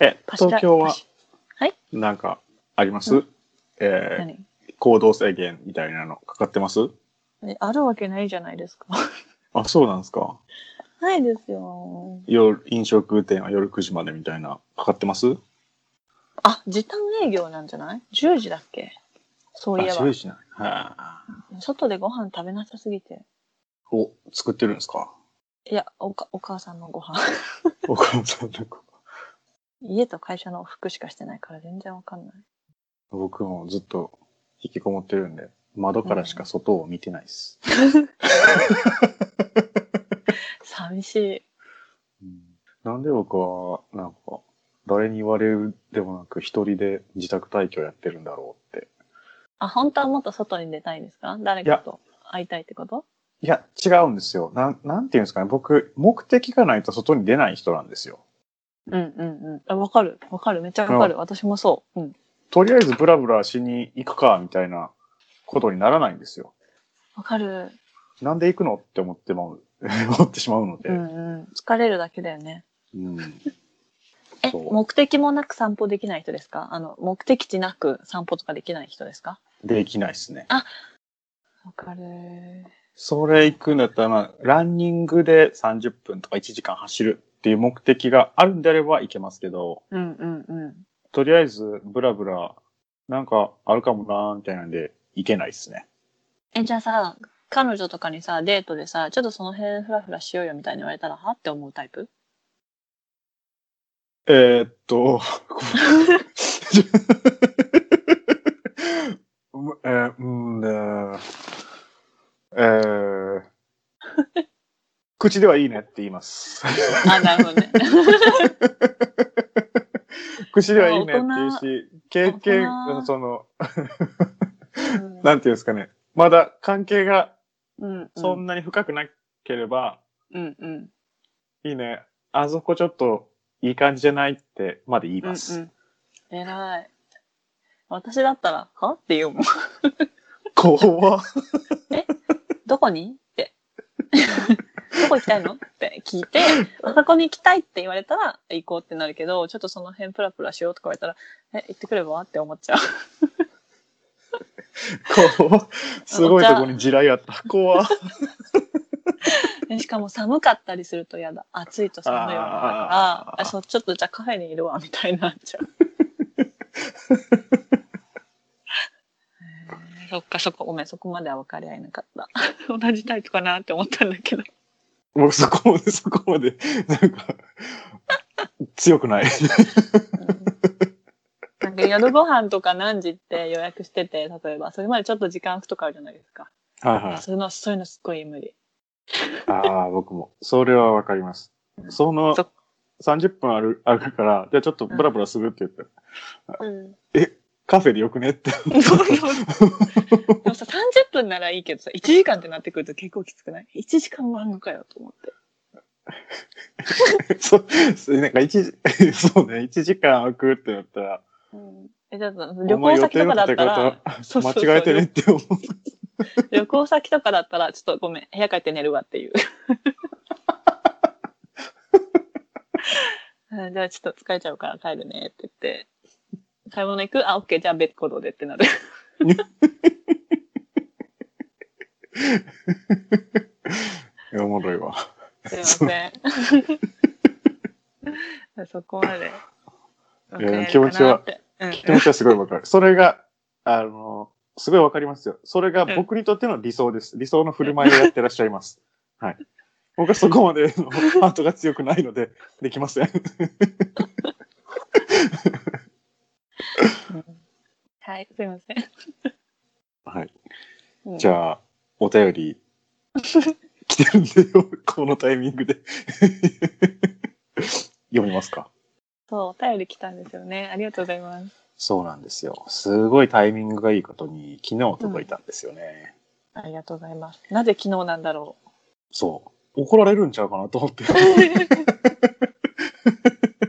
え、東京ははいなんかあります、うえー何？行動制限みたいなのかかってます？えあるわけないじゃないですか。あ、そうなんですか？ないですよ。夜、飲食店は夜9時までみたいな、かかってます？あ、時短営業なんじゃない ?10 時だっけ？そういえあ、ば10。時なんはあ外でご飯食べなさすぎて。お、作ってるんですか？いや、おかお母さんのご飯。お母さんとか。家と会社の服しかしてないから全然わかんない。僕もずっと引きこもってるんで、窓からしか外を見てないです。寂しい。うんなんで僕は、なんか、誰に言われるでもなく一人で自宅待機をやってるんだろうって。あ、本当はもっと外に出たいんですか？誰かと会いたいってこと？いや、違うんですよ。なん、なんていうんですかね。僕、目的がないと外に出ない人なんですよ。うんうんうんあ。わかる。わかる。めっちゃわかる。私もそう。うん。とりあえずブラブラしに行くか、みたいなことにならないんですよ。わかる。なんで行くのって思ってまう、思ってしまうので。うんうん。疲れるだけだよね。うん え、目的もなく散歩できない人ですか？あの、目的地なく散歩とかできない人ですか？できないですね。わかる。それ行くんだったら、まあ、ランニングで30分とか1時間走るっていう目的があるんであれば行けますけど、うんうんうん。とりあえず、ブラブラ、なんかあるかもなーみたいなんで、行けないですね。え、じゃあさ、彼女とかにさ、デートでさ、ちょっとその辺フラフラしようよみたいに言われたら、はって思うタイプ？えー、っと、う えー、うんねえー、口ではいいねって言います。あ、なるほどね。口ではいいねって言うし、経験その、うんなんていうんですかね、まだ関係が。そんなに深くなければ、うんうん。いいね、あそこちょっといい感じじゃないってまで言います。うんうん。偉い。私だったら、は？って言うもん。怖っ どこに？って。どこ行きたいの？って聞いて、あそこに行きたいって言われたら行こうってなるけど、ちょっとその辺プラプラしようとか言われたら、え、行ってくれば？って思っちゃう。怖っすごいとこに地雷あった。怖 しかも寒かったりすると嫌だ。暑いと寒いわだから、あそう、ちょっとじゃあカフェにいるわ、みたいになっちゃう。そっかそこ、ごめん、そこまでは分かり合えなかった。同じタイプかなって思ったんだけど。僕そこまで、そこまで、なんか、強くない。なんか夜ご飯とか何時って予約してて、例えば、それまでちょっと時間空くとかあるじゃないですか。はいはい。そういうの、そういうのすっごい無理。ああ、僕も。それはわかります。そのそ30分ある、あるから、じゃあちょっとブラブラするって言ったら、うん。カフェでよくねって。そうそうでもさ、30分ならいいけどさ、1時間ってなってくると結構きつくない ?1 時間もあんのかよと思って。そう、そうなんか一時、そうね、1時間空くってなったら、うん。え、だと旅行先とかだったら、そうそうそう間違えてねって思う。旅行先とかだったら、ちょっとごめん、部屋帰って寝るわっていう。うんじゃあちょっと疲れちゃうから帰るねって言って、買い物行く？あ、オッケー、じゃあ別行動でってなる。いや、おもろいわ。すいません。そこまで。いや気持ちはうん気持ちはすごいわかる。それが、あの、すごいわかりますよ。それが僕にとっての理想です。理想の振る舞いをやってらっしゃいます。はい。僕はそこまでのハートが強くないので、できませんはい、すいません。はい。うんじゃあ、お便り、来てるんでよ、このタイミングで。読みますかそう、お便り来たんですよね。ありがとうございます。そうなんですよ。すごいタイミングがいいことに、昨日届いたんですよね。ありがとうございます。なぜ昨日なんだろそう。怒られるんちゃうかなと思って。う。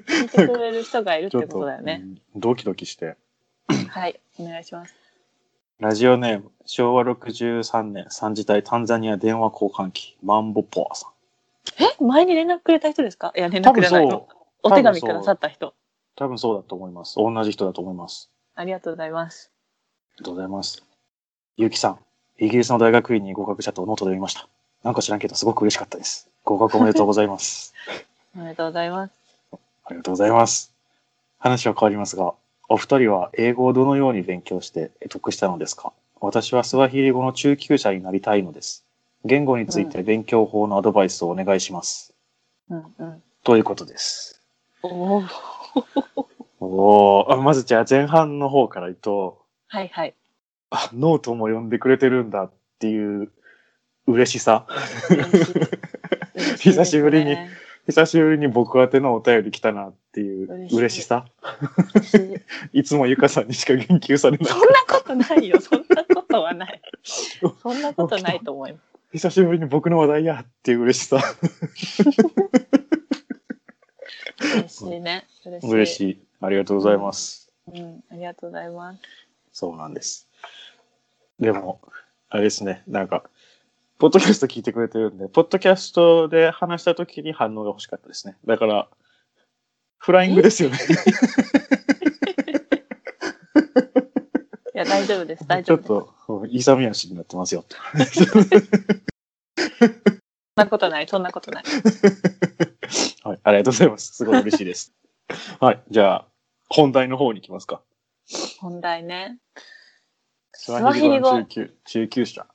聞いてくれる人がいるってこと、とだよね。うんドキドキして。はい、お願いします。ラジオネーム、昭和63年3次隊タンザニア電話交換機、マンボポアさん。え前に連絡くれた人ですか？いや、連絡じゃないの？お手紙くださった人。多分そうだと思います。同じ人だと思います。ありがとうございます。ありがとうございます。ゆうきさん、イギリスの大学院に合格したとノートで読みました。なんか知らんけど、すごく嬉しかったです。合格おめでとうございます。おめでとうございます。ありがとうございます。話は変わりますが、お二人は英語をどのように勉強して習得したのですか？私はスワヒリ語の中級者になりたいのです。言語について勉強法のアドバイスをお願いします。うんうん。ということです。お お。まずじゃあ前半の方から言うと、はいはい。あ、ノートも読んでくれてるんだっていう嬉しさ。嬉しね 久しぶりに久しぶりに僕宛てのお便り来たなっていう嬉しさ？いいつもゆかさんにしか言及されないそ。んなことないよ。そんなことはない。そんなことないと思います。久しぶりに僕の話題やっていう嬉しさ。嬉しいね。嬉しい。嬉しい。ありがとうございます。うん、ありがとうございます。そうなんです。でも、あれですね、なんか、ポッドキャスト聞いてくれてるんで、ポッドキャストで話した時に反応が欲しかったですね。だから、フライングですよね。いや、大丈夫です。大ちょ丈夫です。っと、うん勇み足になってますよ。そんなことない。そんなことない。はい、ありがとうございます。すごい嬉しいです。はい、じゃあ、本題の方に行きますか。本題ね。ススワヒリ語の中級、中級者。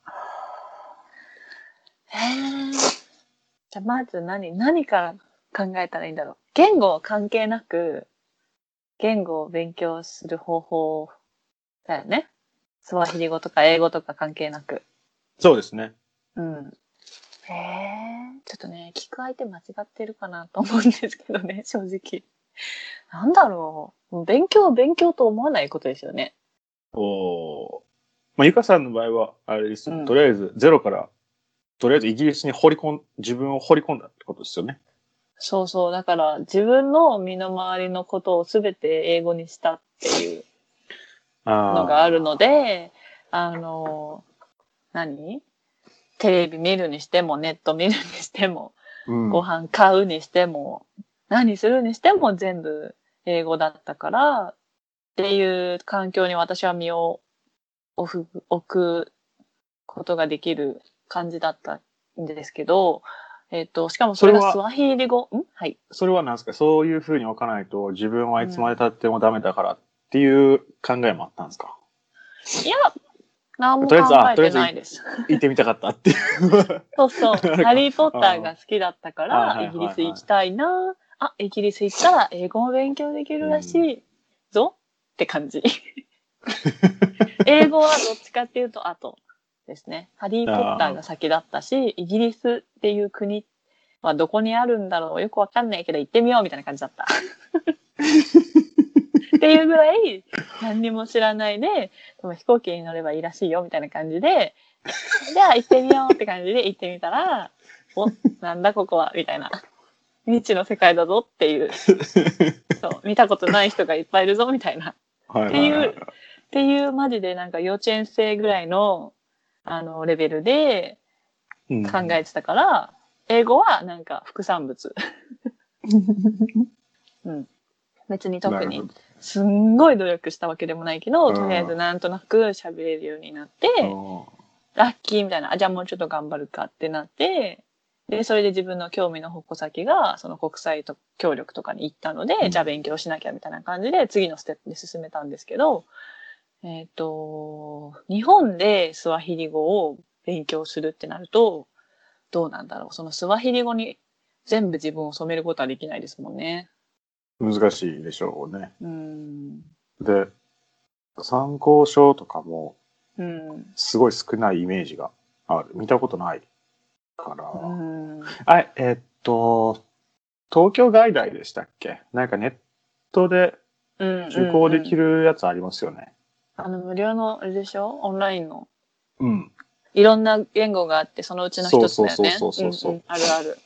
へえ。じゃあまず何、何から考えたらいいんだろう。言語は関係なく、言語を勉強する方法だよね。スワヒリ語とか英語とか関係なく。そうですね。うん。へえ。ちょっとね、聞く相手間違ってるかなと思うんですけどね、正直。なんだろう。もう勉強を勉強と思わないことですよね。おーまあ、ゆかさんの場合は、あれです、うんとりあえずゼロから、とりあえずイギリスに掘り込ん、自分を掘り込んだってことですよね。そうそう。だから自分の身の回りのことをすべて英語にしたっていうののがあるので、あの、何？テレビ見るにしても、ネット見るにしても、うん、ご飯買うにしても、何するにしても全部英語だったから、っていう環境に私は身を置くことができる感じだったんですけど、えっ、と、しかもそれがスワヒリ語、ん？はい。それは何ですか？そういうふうに置かないと自分はいつまで経ってもダメだからっていう考えもあったんですか？いや、何も考えてないです。行ってみたかったっていう。そうそう。ハリーポッターが好きだったかはいら、イギリス行きたいな。あ、イギリス行ったら英語も勉強できるらしいぞって感じ。英語はどっちかっていうと後ですね。ハリーポッターが先だったし、イギリスっていう国はどこにあるんだろうよくわかんないけど行ってみようみたいな感じだった。っていうぐらい何にも知らないで、でも飛行機に乗ればいいらしいよみたいな感じで、じゃあ行ってみようって感じで行ってみたら、お、なんだここはみたいな。未知の世界だぞっていう、そう、見たことない人がいっぱいいるぞみたいな。はいっていうっていうマジでなんか幼稚園生ぐらいの、あの、レベルでうん考えてたから、英語はなんか副産物。うん。別に特にすんごい努力したわけでもないけど、うんとりあえずなんとなく喋れるようになって、ラッキーみたいな、あ、じゃあもうちょっと頑張るかってなって、で、それで自分の興味の矛先が、その国際と協力とかに行ったので、うんじゃあ勉強しなきゃみたいな感じで、次のステップで進めたんですけど、えっ、と、日本でスワヒリ語を勉強するってなると、どうなんだろう。そのスワヒリ語に全部自分を染めることはできないですもんね。難しいでしょうね。うん。で、参考書とかもうん。すごい少ないイメージがある。見たことないから。うん。あ、えっと、東京外大でしたっけ？なんかネットでうん。受講できる。るやつありますよね。あの、無料の、あれでしょ？オンラインの。うん。いろんな言語があって、そのうちの一つだよね。そうそうそうそうそうんんあるある。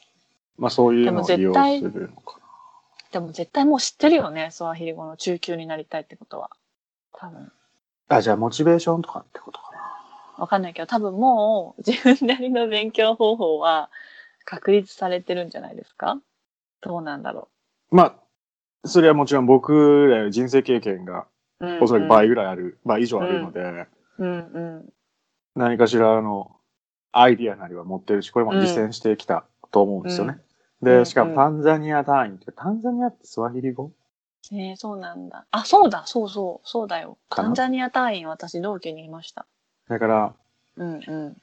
まあそういうのを利用するのかでも絶対もう知ってるよね、スワヒリ語の中級になりたいってことは。多分。な。あ、じゃあモチベーションとかってことかな。わかんないけど、多分もう自分なりの勉強方法は確立されてるんじゃないですか？どうなんだろまあ、それはもちろん僕らより人生経験がうんおそらく倍ぐらいある、倍以上あるので、うんうん。何かしらのアイディアなりは持ってるし、これも実践してきたと思うんですよね。で、うんしかもタンザニア単位って、タンザニアってスワヒリ語えー、そうなんだ。あ、そうだ、そうそう、そうだよ。タンザニア隊員、私、同期にいました。だから、うんうん。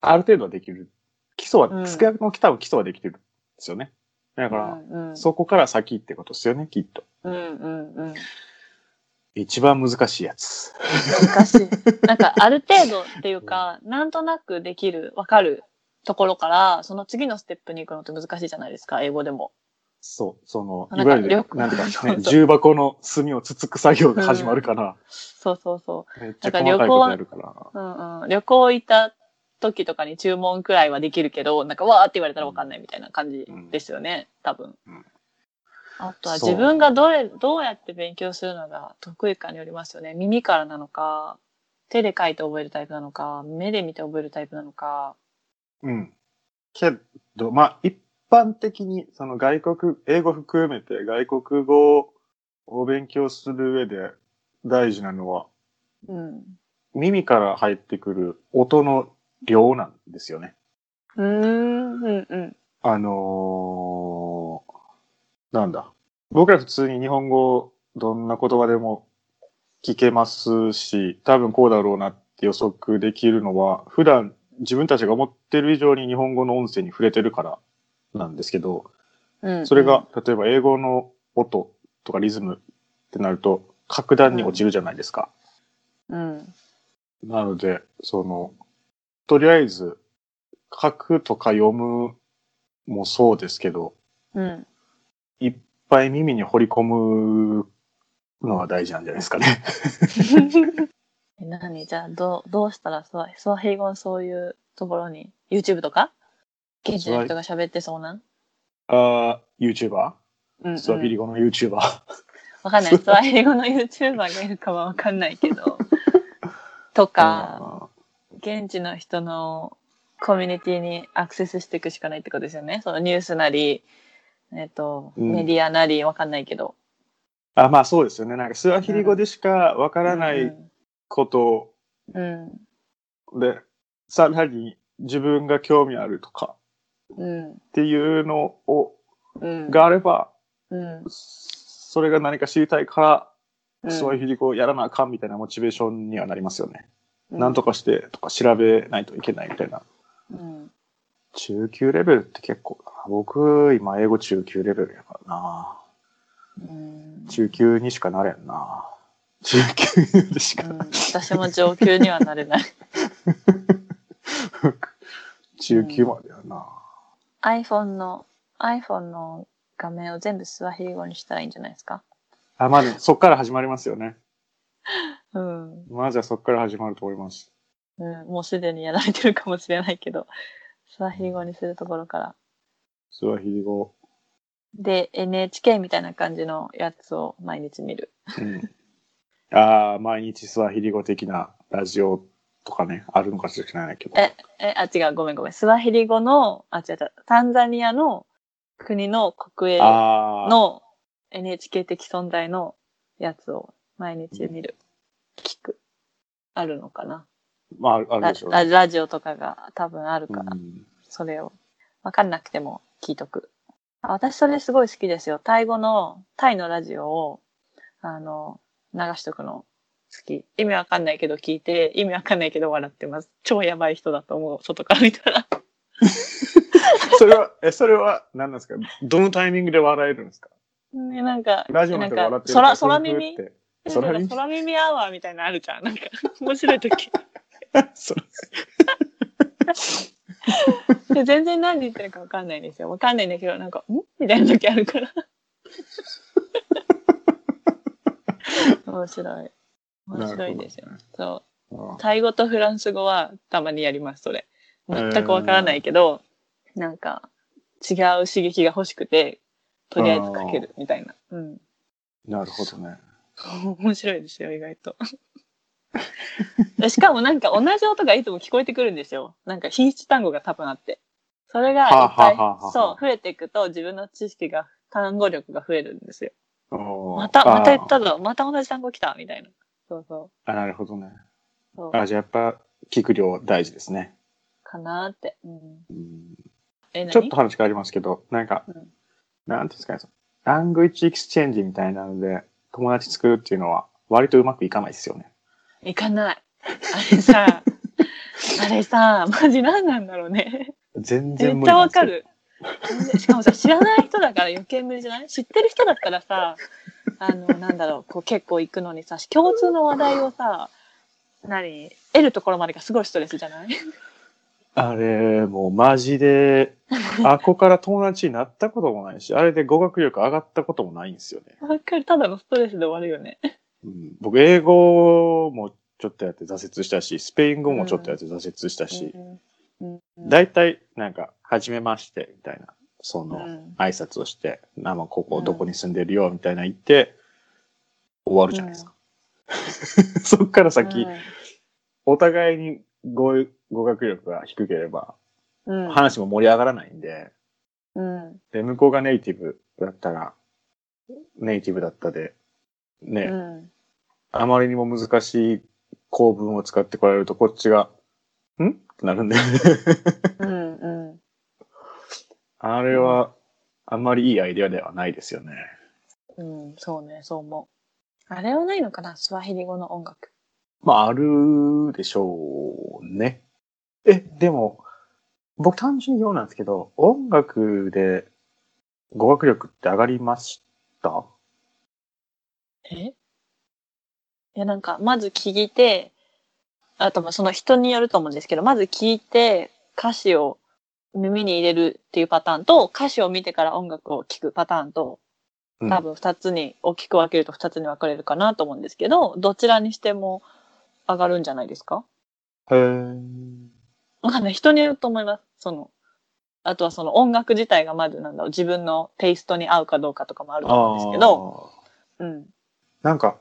ある程度はできる。基礎は、うん少なくとも多分基礎はできてるんですよね。だから、うんうん、そこから先ってことですよね、きっと。うんうんうん。一番難しいやつ。難しい。なんか、ある程度っていうか、なんとなくできる、わかるところから、その次のステップに行くのって難しいじゃないですか、英語でも。そう、その、いわゆる、旅なんていうか、そうそうね、重箱の隅をつつく作業が始まるから、そうそうそめっちゃ細かいことやるから。う。うんうん。旅行行った時とかに注文くらいはできるけど、なんか、わーって言われたらわかんないみたいな感じですよね、多分。うんあとは自分がどれ、どうやって勉強するのが得意かによりますよね。耳からなのか、手で書いて覚えるタイプなのか、目で見て覚えるタイプなのか。うん。けど、まあ、一般的に、その外国、英語含めて外国語を勉強する上で大事なのは、うん。耳から入ってくる音の量なんですよね。うーん、うん、うん。あのーなんだ。僕ら普通に日本語、どんな言葉でも聞けますし、多分こうだろうなって予測できるのは、普段自分たちが思ってる以上に日本語の音声に触れてるからなんですけど、うん、それが、例えば英語の音とかリズムってなると、格段に落ちるじゃないですか。うん、なので、その、とりあえず、書くとか読むもそうですけど、うん。いっぱい耳に掘り込むのは大事なんじゃないですかね。え何？じゃあ、どう、どうしたらスワ、スワヒリ語のそういうところに、YouTube とか？現地の人が喋ってそうなん？あー、YouTuber? うん、うん。スワヒリ語の YouTuber? わかんない。スワヒリ語の YouTuber がいるかはわかんないけど。とか、現地の人のコミュニティにアクセスしていくしかないってことですよね。そのニュースなり、えっ、と、うんメディアなりわかんないけど。あまあそうですよね。なんかスワヒリ語でしかわからないことうん。で、さらに自分が興味あるとかうん。っていうのを、うん。があれば、うん。それが何か知りたいから、うん。スワヒリ語をやらなあかんみたいなモチベーションにはなりますよね。うんなんとかしてとか調べないといけないみたいな。うん。中級レベルって結構だな。僕、今英語中級レベルやからな。うん。中級にしかなれんな。中級でしか。うん、私も上級にはなれない。中級までやな。iPhone の、iPhone の画面を全部スワヒリ語にしたらいいんじゃないですか？あ、まずそっから始まりますよね。うん。まずはそっから始まると思います。うん、もうすでにやられてるかもしれないけど、スワヒリ語にするところから。スワヒリ語。で、NHK みたいな感じのやつを毎日見る。うん。ああ、毎日スワヒリ語的なラジオとかね、あるのかしら知らないけど。え、え、あ、違う、ごめんごめん。スワヒリ語の、あ、違う違う、タンザニアの国の国営。の NHK 的存在のやつを毎日見る。聞く。あるのかなまあ、あるあるラでしょう、ララジオとかが多分あるから、うんそれを。わかんなくても聞いとく。あ私それすごい好きですよ。タイ語の、タイのラジオを、あの、流しとくの好き。意味わかんないけど聞いて、意味わかんないけど笑ってます。超やばい人だと思う。外から見たら。それは、え、それは何なんですか？どのタイミングで笑えるんですか？ね、なんか、ラジオのなんか人が笑って、る空、空耳？空耳アワーみたいなのあるじゃん。なんか、面白い時。そ で全然何言ってるかわかんないんですよ。わかんないんだけど、なんか、ん？みたいな時あるから。面白い。面白いですよ。そう。あタイ語とフランス語はたまにやります、それ。全くわからないけど、なんか、違う刺激が欲しくて、とりあえずかけるみたいな。うん。なるほどね。面白いですよ、意外と。しかもなんか同じ音がいつも聞こえてくるんですよ。なんか品質単語が多分あって。それがいっぱいはあはあはあはあ、そう、増えていくと自分の知識が、単語力が増えるんですよ。また、また言っあたぞ。また同じ単語来た。みたいな。そうそう。あ、なるほどね。あ、じゃあやっぱ、聞く量大事ですね。かなーって。うん。うんえ、何？ちょっと話変わりますけど、なんか、うんなんていうんですかね、ラングイッチエクスチェンジみたいなので、友達作るっていうのは、割とうまくいかないですよね。行かない。あれさ、あれさ、マジ何なんだろうね。全めっちゃ然無理なんですよ。わかる。しかもさ、知らない人だから余計無理じゃない？知ってる人だったらさ、あの、なんだろう、こう結構行くのにさ、共通の話題をさ、何？得るところまでがすごいストレスじゃない？あれ、もうマジで、あこから友達になったこともないし、あれで語学力上がったこともないんですよね。わかる。ただのストレスで終わるよね。うん、僕、英語もちょっとやって挫折したし、スペイン語もちょっとやって挫折したし、うんうん。大体、なんか、はじめまして、みたいな、その、うん。挨拶をして、あまあここどこに住んでるよ、みたいな言って、終わるじゃないですか。そっから先、お互いに語語学力が低ければ、うん、話も盛り上がらないんで、うん、で、向こうがネイティブだったら、ネイティブだったで、ね、うん、あまりにも難しい構文を使ってこられると、こっちが、ん？ってなるんで。うん、うん。あれは、あんまりいいアイデアではないですよね。うん、そうね、そう思う。あれはないのかな？スワヒリ語の音楽。まあ、あるでしょうね。え、でも、僕単純に言うなんですけど、音楽で語学力って上がりました？え？いや、なんか、まず聞いて、あと、まあその人によると思うんですけど、まず聞いて、歌詞を耳に入れるっていうパターンと、歌詞を見てから音楽を聴くパターンと、うん多分二つに、大きく分けると二つに分かれるかなと思うんですけど、どちらにしても上がるんじゃないですか？へーわかんない。人によると思います。その、あとはその音楽自体がまずなんだろう、自分のテイストに合うかどうかとかもあると思うんですけど、うん。なんか、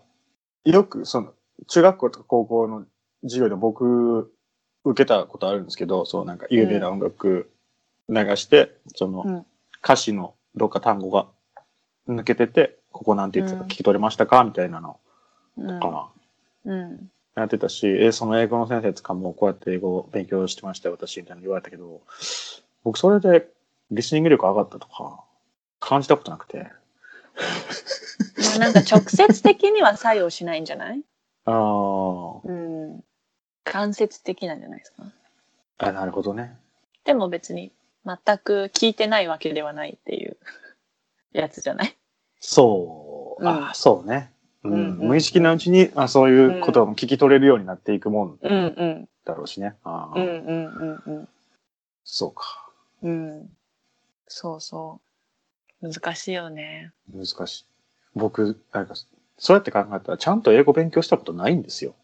よく、その、中学校とか高校の授業で僕、受けたことあるんですけど、そうなんか有名な音楽流して、その、うん歌詞のどっか単語が抜けてて、ここなんて言ってたか聞き取れましたか？みたいなのうんかな。うん。やってたし、え、その英語の先生とかもこうやって英語を勉強してましたよ、私みたいなの言われたけど、僕それでリスニング力上がったとか、感じたことなくて。まあなんか直接的には作用しないんじゃない？あーうん。間接的なんじゃないですか？あ、なるほどね。でも別に全く聞いてないわけではないっていうやつじゃない？そう、うんあそうね、うんうんうん無意識なうちにあそういうことも聞き取れるようになっていくもんうんうん。だろうしね。あーうんうんうんそうか。うん。うん。そうそう。難しいよね。難しい。僕、なんか、そうやって考えたら、ちゃんと英語勉強したことないんですよ。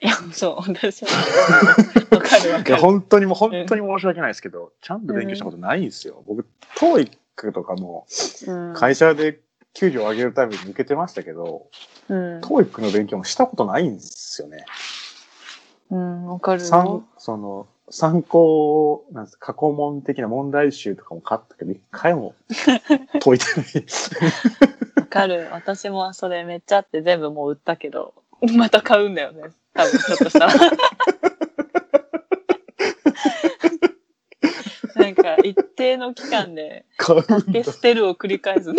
いや、そう、私も。わかるわいや、かる。本当にもう、本当に申し訳ないですけど、ちゃんと勉強したことないんですよ。僕、TOEIC とかも、うん会社で給料上げるために受けてましたけど、うん。TOEIC の勉強もしたことないんですよね。うん、わかる参よ。その参考なんです過去問的な問題集とかも買ったけど一回も 解いてないわかる。私もそれめっちゃあって全部もう売ったけど、また買うんだよね。多分ちょっとしたら。なんか一定の期間で買うんだ買って捨てるを繰り返す。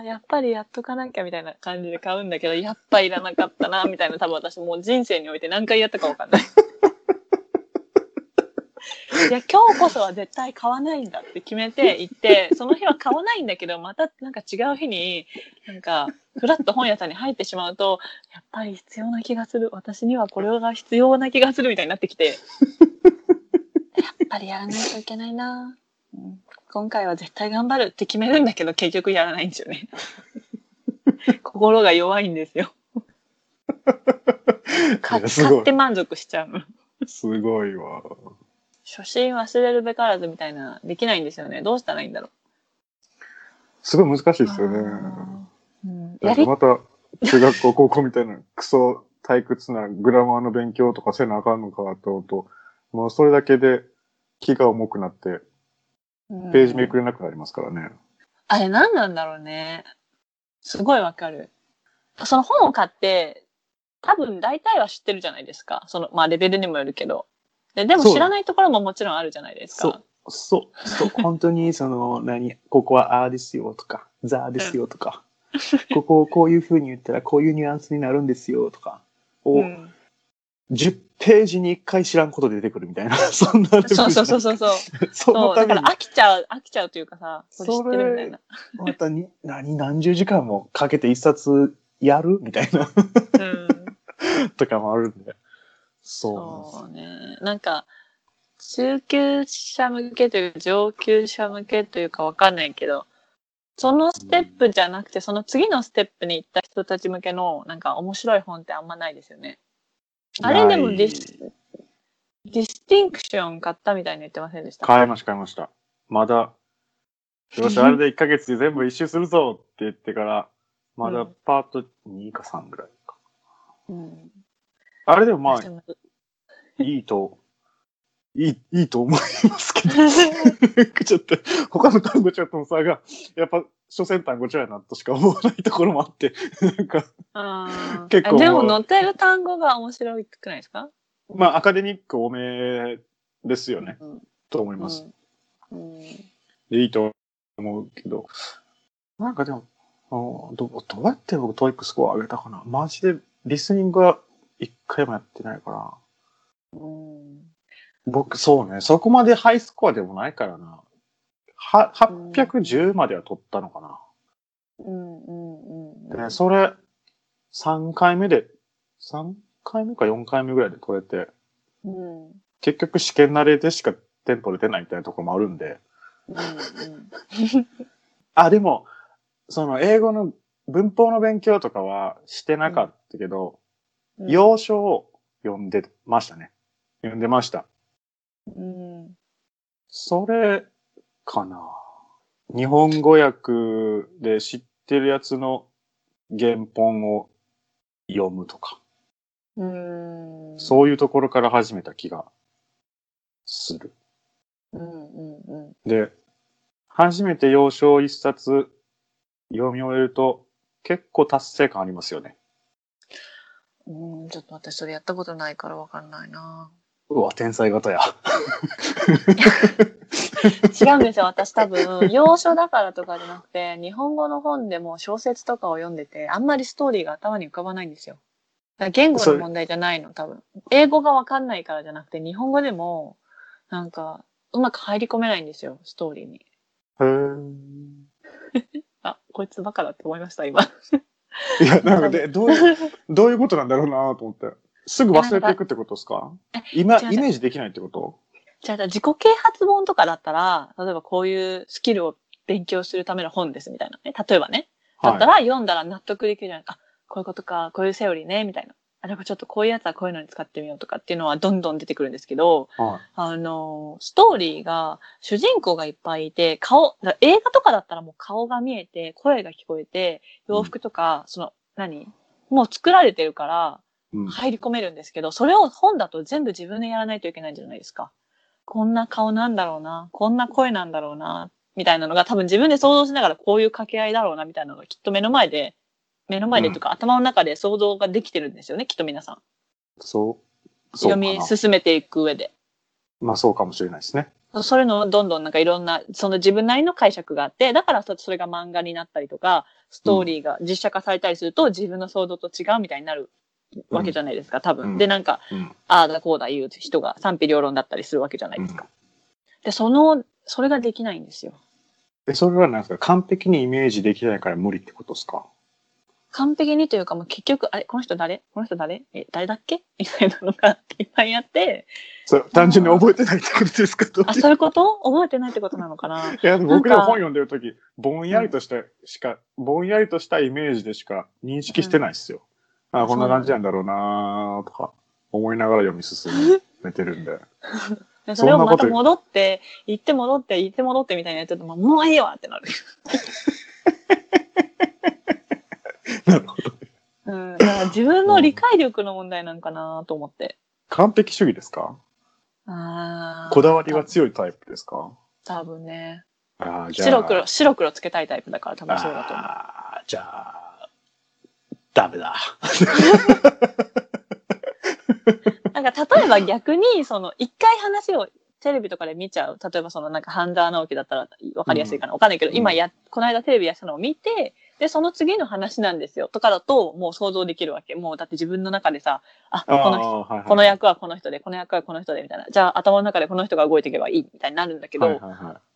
あやっぱりやっとかなきゃみたいな感じで買うんだけど、やっぱいらなかったな、みたいな多分私もう人生において何回やったかわかんない。いや、今日こそは絶対買わないんだって決めて行って、その日は買わないんだけど、またなんか違う日に、なんか、ふらっと本屋さんに入ってしまうと、やっぱり必要な気がする。私にはこれが必要な気がするみたいになってきて、やっぱりやらないといけないな、うん今回は絶対頑張るって決めるんだけど、結局やらないんですよね。心が弱いんですよ。買って満足しちゃうの。すごいわ初心忘れるべからずみたいな、できないんですよね。どうしたらいいんだろう。すごい難しいですよねうん、なやまた中学校高校みたいなクソ退屈なグラマーの勉強とかせなあかんのかと思うともうそれだけで気が重くなってページめくれなくなりますからね、あれ何なんだろうね。すごいわかる。その本を買って、多分大体は知ってるじゃないですか。その、まあレベルにもよるけど。ででも知らないところももちろんあるじゃないですか。そう、そう、本当に その、何、ここはあーですよとか、ザーですよとか、ここをこういう風に言ったらこういうニュアンスになるんですよとか、をうん10ページに1回知らんことで出てくるみたいな、そんなレベルそうそうそうそうそう。そそう、のためにだから飽きちゃう、飽きちゃうというかさ、それ知ってるみたいな。またに何何十時間もかけて一冊やるみたいなうん。とかもあるんで。そうそうね。なんか、中級者向けというか、上級者向けというかわかんないけど、そのステップじゃなくて、その次のステップに行った人たち向けの、なんか面白い本ってあんまないですよね。あれでも Dis、Distinction 買ったみたいに言ってませんでした？買いました買いました。まだ、よし、あれで1ヶ月で全部一周するぞって言ってから、まだパート2か3ぐらいか。うん。あれでもまあいいと、いい、いいと思いますけど。ちょっと、他の単語帳との差が、やっぱ、所詮単語帳やなとしか思わないところもあって、なんか、結構でも載ってる単語が面白くないですか？まあ、アカデミック多めですよね、うん。と思います。うん。うんでいいと思うけど、なんかでも、どどうやって僕 TOEIC スコア上げたかな？マジでリスニングは一回もやってないから。うん。僕、そうね、そこまでハイスコアでもないからな。は、810までは取ったのかな。うんうんうん。で、それ、3回目で、3回目か4回目ぐらいで取れて、うん。うん結局試験慣れでしか点取れてないみたいなところもあるんで。うん あ、でも、その英語の文法の勉強とかはしてなかったけど、うん。要所を読んでましたね。読んでました。うん。それかな。日本語訳で知ってるやつの原本を読むとか、うん。そういうところから始めた気がする。うんうんうん。で、初めて要所を一冊読み終えると結構達成感ありますよね。うん、ちょっと私それやったことないからわかんないな。うわ、天才型や。違うんですよ。私多分、洋書だからとかじゃなくて、日本語の本でも小説とかを読んでて、あんまりストーリーが頭に浮かばないんですよ。だから言語の問題じゃないの、多分。英語がわかんないからじゃなくて、日本語でも、なんか、うまく入り込めないんですよ、ストーリーに。へー あ、こいつバカだって思いました、今。いや、なんかで、どういう、どういうことなんだろうなと思って。すぐ忘れていくってことですか？今、イメージできないってこと？じゃあ、自己啓発本とかだったら、例えばこういうスキルを勉強するための本ですみたいなね。例えばね。だったはら読んだら納得できるじゃないあ、こういうことか、こういうセオリーね、みたいな。あ、だからちょっとこういうやつはこういうのに使ってみようとかっていうのはどんどん出てくるんですけど、い。はい。あの、ストーリーが、主人公がいっぱいいて、顔、だ映画とかだったらもう顔が見えて、声が聞こえて、洋服とか、その、何？もう作られてるから、うん。入り込めるんですけど、それを本だと全部自分でやらないといけないじゃないですか。こんな顔なんだろうな、こんな声なんだろうな、みたいなのが多分自分で想像しながらこういう掛け合いだろうな、みたいなのがきっと目の前で、目の前でというか、頭の中で想像ができてるんですよね、きっと皆さん。そう。そう読み進めていく上で。まあそうかもしれないですね。そういうのをどんどんなんかいろんな、その自分なりの解釈があって、だからそそれが漫画になったりとか、ストーリーが実写化されたりすると、自分の想像と違うみたいになるわけじゃないですか、多分。うん。で、なんか、うん。ああだこうだ言う人が賛否両論だったりするわけじゃないですか。で、その、それができないんですよ。で、それは何ですか完璧にイメージできないから無理ってことですか？完璧にというか、もう結局、あれこの人誰？この人誰？え、誰だっけ？みたいなのがいっぱいあって、それ単純に覚えてないってことですか？あ、そういうこと？覚えてないってことなのかな？いや、僕でなんかも本読んでるとき、ぼんやりとしたしか、ぼんやりとしたイメージでしか認識してないですよ。あこんな感じなんだろうなとか、思いながら読み進めてるんで。でそれをまた戻って、行って戻って、行って戻ってみたいなやってると、もういいわってなる。なるほど。うん。だから自分の理解力の問題なんかなと思って。完璧主義ですか？ああ。こだわりが強いタイプですか？多分ね。ああ、じゃあ。白黒、白黒つけたいタイプだから多分そうだと思う。ああ、じゃあ、ダメだ。なんか例えば逆に、その一回話をテレビとかで見ちゃう。例えばそのなんか半沢直樹だったらわかりやすいかな。わかんないけど、うん今や、この間テレビやったのを見て、で、その次の話なんですよ。とかだと、もう想像できるわけ。もうだって自分の中でさ、あ、この人、あーはいはいこの役はこの人で、この役はこの人で、みたいな。じゃあ頭の中でこの人が動いていけばいい、みたいになるんだけど、はいはいはい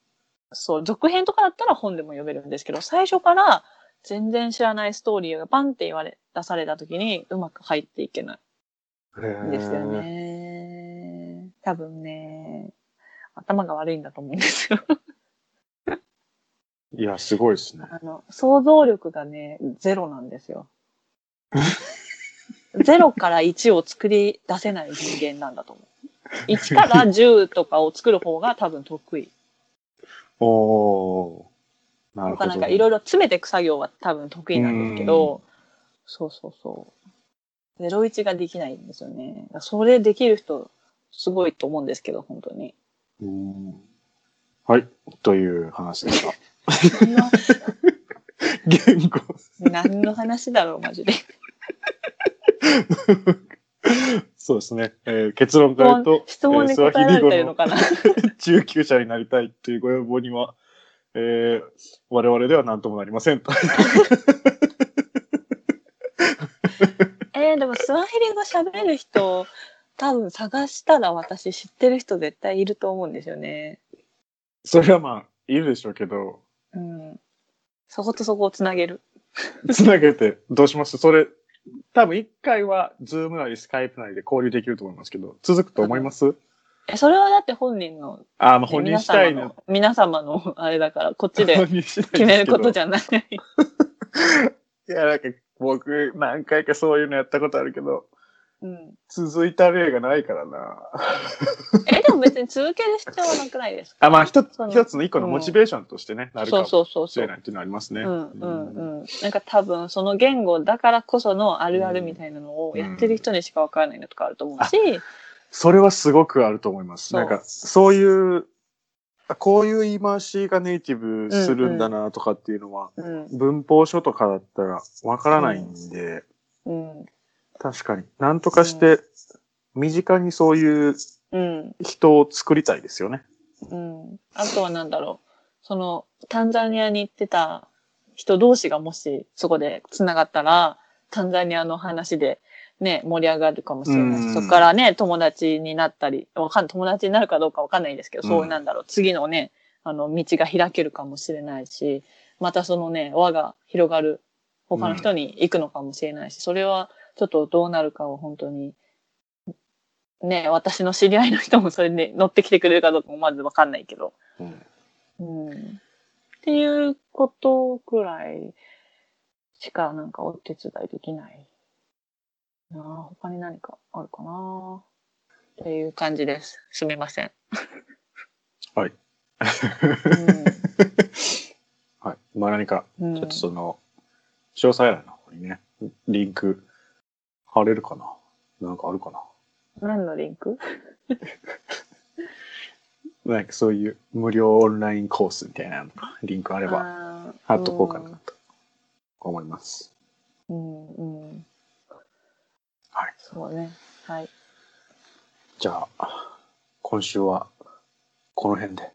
そう、続編とかだったら本でも読めるんですけど、最初から全然知らないストーリーがパンって言われ、出された時にうまく入っていけないんですよね。多分ね、頭が悪いんだと思うんですよ。いや、すごいですね。あの、想像力がね、ゼロなんですよ。ゼロから1を作り出せない人間なんだと思う。1から10とかを作る方が多分得意。お おー。とかなんかいろいろ詰めていく作業は多分得意なんですけど、そうそうそう。ゼロ一ができないんですよね。それできる人、すごいと思うんですけど、本当に。うんはい。という話でした。言語。何の話だろう、マジで。そうですね。えー結論から言うと、質問に答えられてるのかな。中級者になりたいというご要望には、えー我々では何ともなりませんと。えー、でもスワヒリ語喋る人、多分探したら私知ってる人絶対いると思うんですよね。それはまあ、いるでしょうけど、うん。そことそこをつなげる。つなげて、どうします？それ、多分一回は、ズームなりスカイプなりで交流できると思いますけど、続くと思います、え、それはだって本人の、ああ、まあ本人次第の。皆様の、皆様のあれだから、こっちで決めることじゃない。いや、なんか僕、何回かそういうのやったことあるけど、うん。続いた例がないからな。え、でも別に続ける必要はなくないですか？あ、まあ一つ一つの一個のモチベーションとしてね、なるかそうもそうそうそうしれな。いっていうのはありますね。うんうんうん。なんか多分その言語だからこそのあるあるみたいなのをやってる人にしかわからないのとかあると思うし、それはすごくあると思います。なんか、そういう、あこういう言い回しがネイティブするんだなとかっていうのは、うん、文法書とかだったらわからないんで、うん、確かに。なんとかして、身近にそういううん、人を作りたいですよね。うん。あとはなんだろう。その、タンザニアに行ってた人同士がもしそこで繋がったら、タンザニアの話でね、盛り上がるかもしれないし、うん。そこからね、友達になったり、わかん、友達になるかどうかわかんないんですけど、うん。そういうなんだろう、次のね、あの、道が開けるかもしれないし、またそのね、輪が広がる、他の人に行くのかもしれないし、それはちょっとどうなるかを本当に、ね、私の知り合いの人もそれに乗ってきてくれるかどうかもまずわかんないけど、うん。っていうことくらいしかなんかお手伝いできないなあ他に何かあるかな？っていう感じです。すみません。はい。はい。まあ何か、うん。ちょっとその、詳細欄の方にね、リンク貼れるかな？なんかあるかな？何のリンク？なんかそういう無料オンラインコースみたいなのがリンクあれば貼っとこうかなと思います。うん、うん。はい。そうね。はい。じゃあ、今週はこの辺で。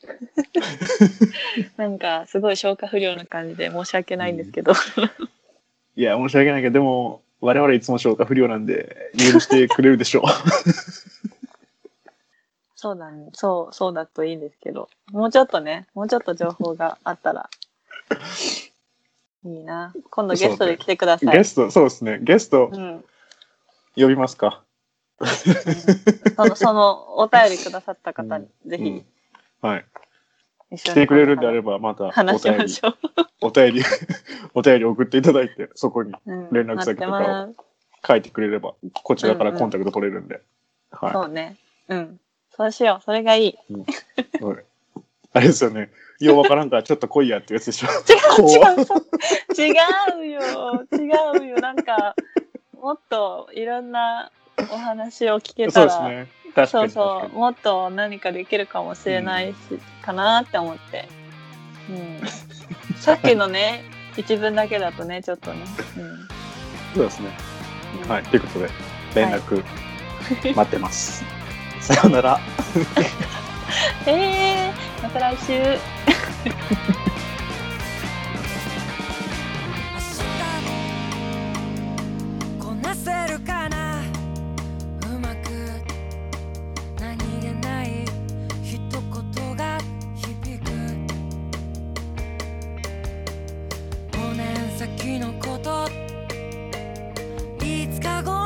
なんか、すごい消化不良な感じで申し訳ないんですけど。いや、申し訳ないけど、でも、我々いつも消化不良なんで、許してくれるでしょう。そうだね。そう、そうだといいんですけど。もうちょっとね、もうちょっと情報があったら。いいな。今度ゲストで来てください。ゲスト、そうですね。ゲストうん。呼びますか？その、その、お便りくださった方に、ぜひうん、はい。来てくれるんであれば、またお話し便りまし、ょう。お便り、お便り送っていただいて、そこにうん連絡先とかを書いてくれれば、こちらからコンタクト取れるんで。はそうね。うん。そうしよう。それがいい。い。はいあれですよね。ようわからんからちょっと来いやってやつでしょ。違う、そう違うよ。違うよ。なんか、もっといろんなお話を聞けたら、そうですね。確かそうそう、もっと何かできるかもしれないし、かなって思って。うん。さっきのね、一文だけだとね、ちょっとね。うんに。そうですね。うんはい。ということで、連絡待ってます。さようなら。えー、また来週。なせるかな？うまく何気ない一言が響く。5年先のこと。いつか5